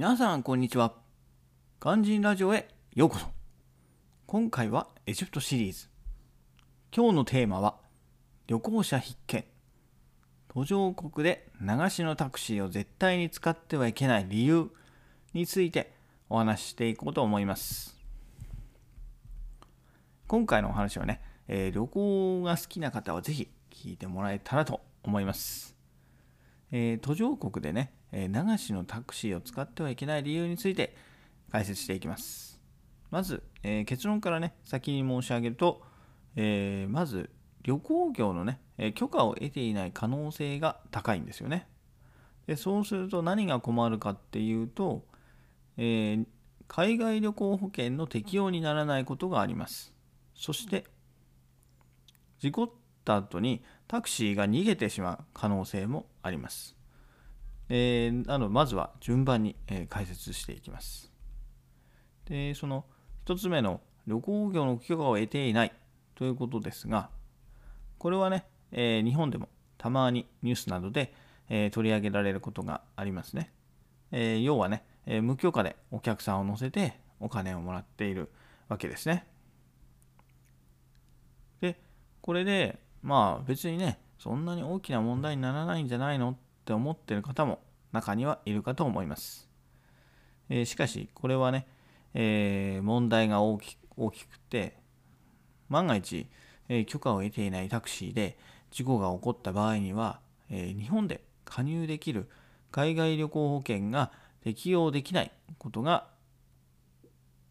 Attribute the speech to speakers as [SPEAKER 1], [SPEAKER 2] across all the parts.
[SPEAKER 1] 皆さんこんにちは。肝心ラジオへようこそ。今回はエジプトシリーズ。今日のテーマは旅行者必見。途上国で流しのタクシーを絶対に使ってはいけない理由についてお話ししていこうと思います。今回のお話はね、えー、旅行が好きな方はぜひ聞いてもらえたらと思います、えー、途上国でね、えー、流しのタクシーを使ってはいけない理由について解説していきますまず、え結論からね先に申し上げると、えまず旅行業のね、え許可を得ていない可能性が高いんですよね。でそうすると何が困るかっていうと、え、海外旅行保険の適用にならないことがあります。そして、事故った後にタクシーが逃げてしまう可能性もあります。えー、なのまずは順番に、えー、解説していきます。で、その1つ目の旅行業の許可を得ていないということですが、これはね、えー、日本でもたまにニュースなどで、えー、取り上げられることがありますね。えー、要はね、え無許可でお客さんを乗せてお金をもらっているわけですね。で、これで、まあ別にね、そんなに大きな問題にならないんじゃないのって思ってる方も中にはいるかと思います。えしかし、これはね、え問題が大き大きくて、万が一、え許可を得ていないタクシーで事故が起こった場合には、え日本で加入できる海外旅行保険が適用できないことが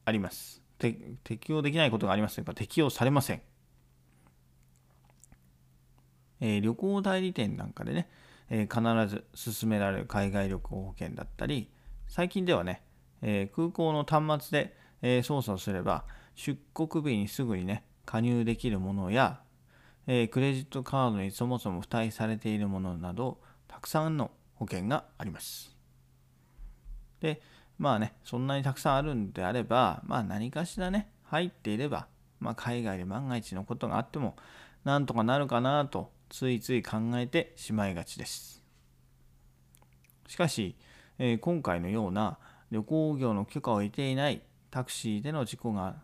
[SPEAKER 1] あります。適用できないことがありますというか適用されません。え、旅行代理店なんかでね、え、必ず勧められる海外旅行保険だったり、最近ではね、え、空港の端末で、え操作をすれば出国日にすぐにね、加入できるものや、え、クレジットカードにそもそも付帯されているものなどたくさんの保険があります。でまあねそんなにたくさんあるんであればまあ何かしらね入っていれば、まあ、海外で万が一のことがあってもなんとかなるかなとついつい考えてしまいがちです。しかし、えー、今回のような旅行業の許可を得ていないタクシーでの事故が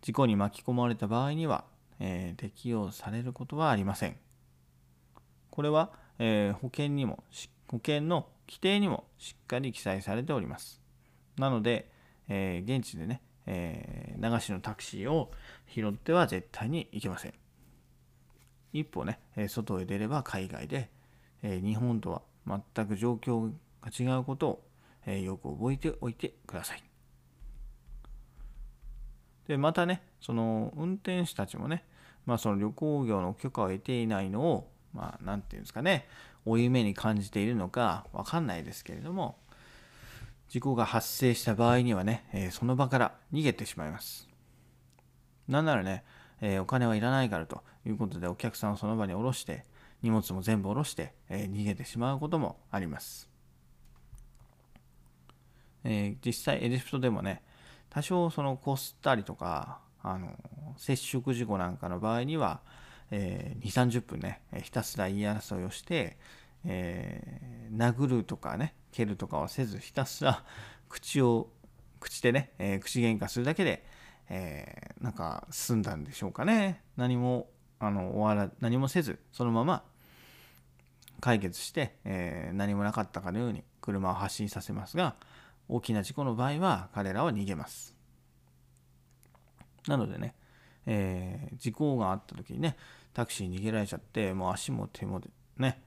[SPEAKER 1] 事故に巻き込まれた場合には、えー、適用されることはありません。これは、えー、保険にも保険の規定にもしっかり記載されております。なので、え、現地でね、え、流しのタクシーを拾っては絶対にいけません。一歩ね、外へ出れば海外で、え日本とは全く状況が違うことを、えよく覚えておいてください。でまたねその運転手たちもね、まあ、その旅行業の許可を得ていないのをまあ何て言うんですかね負い目に感じているのか分かんないですけれども事故が発生した場合にはね、え、その場から逃げてしまいます。なんならね、えー、お金はいらないからということでお客さんをその場に降ろして荷物も全部下ろして、えー、逃げてしまうこともあります。え実際エジプトでもね、多少そのこすったりとかあの接触事故なんかの場合には、えー、2 3 0分ねひたすら言い争いをして、えー、殴るとかね蹴るとかはせずひたすら口を口でね、えー、口喧嘩するだけで、えー、なんか済んだんでしょうかね何もあの終わら何もせずそのまま解決して、えー、何もなかったかのように車を発進させますが、大きな事故の場合は彼らは逃げます。なのでね、えー、事故があった時にね、タクシーに逃げられちゃって、もう足も手もね、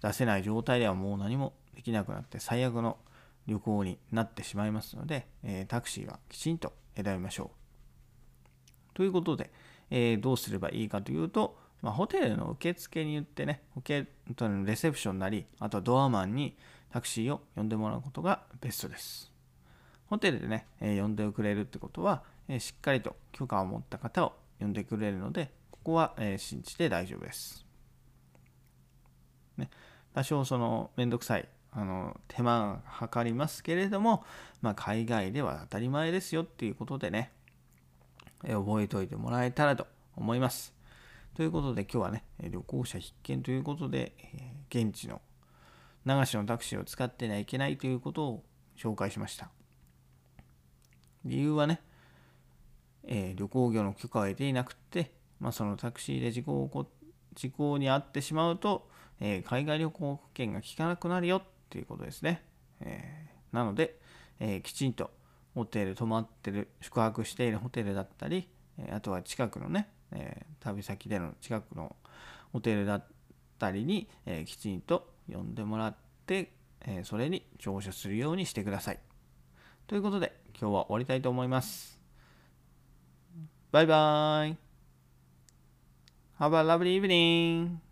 [SPEAKER 1] 出せない状態ではもう何もできなくなって最悪の旅行になってしまいますので、えー、タクシーはきちんと選びましょう。ということで、えー、どうすればいいかというと、まあ、ホテルの受付に言ってね、保険のレセプションなり、あとはドアマンにタクシーを呼んでもらうことがベストです。ホテルでね、え呼んでくれるってことは、えしっかりと許可を持った方を呼んでくれるので、ここは、え信じて大丈夫です。ね、多少そのめんどくさいあの手間がかかりますけれども、まあ、海外では当たり前ですよっていうことでね、覚えておいてもらえたらと思います。ということで今日はね、旅行者必見ということで、現地の流しのタクシーを使ってはいけないということを紹介しました理由はね、えー、旅行業の許可を得ていなくて、まあ、そのタクシーで事故を起こ事故に遭ってしまうと、えー、海外旅行保険が効かなくなるよっていうことですね、えー、なので、えきちんとホテル泊まってる宿泊しているホテルだったりあとは近くのね、え旅先での近くのホテルだったりに、えきちんと呼んでもらって、えそれに乗車するようにしてください。ということで今日は終わりたいと思います。バイバーイ Have a lovely evening!